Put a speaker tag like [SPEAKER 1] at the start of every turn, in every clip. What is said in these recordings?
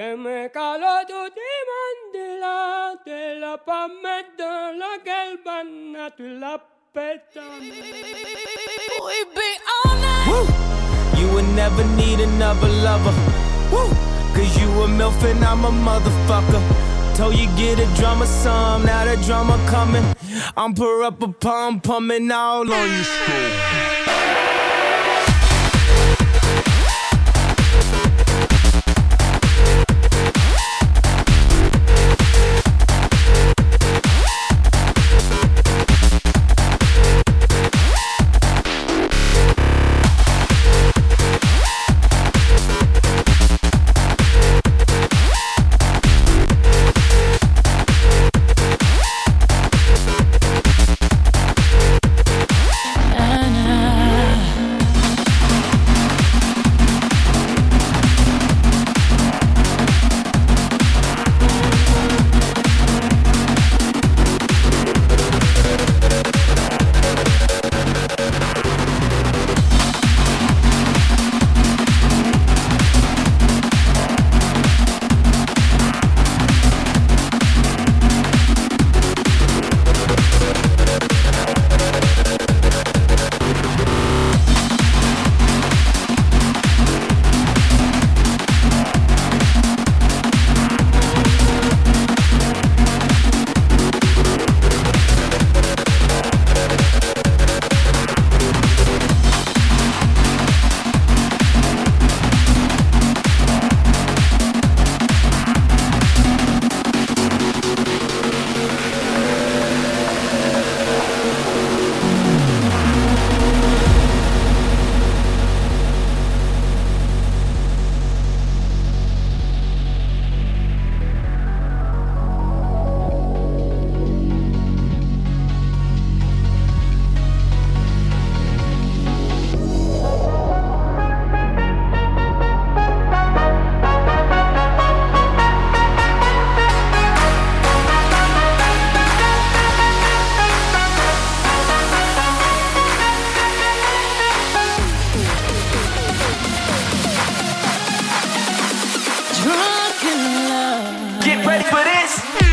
[SPEAKER 1] que me caló tu timandila, te la pametto la galvana, tu la peta.
[SPEAKER 2] We be all night.
[SPEAKER 3] Woo! You would never need another lover. Woo! Cause you a MILF and I'm a motherfucker. Told you get a drama some, now the drama coming. I'm per up a pump, pumping all on you. Get ready for this.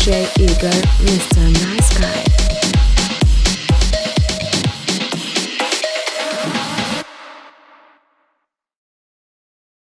[SPEAKER 4] DJ Igor, Mr. Nice.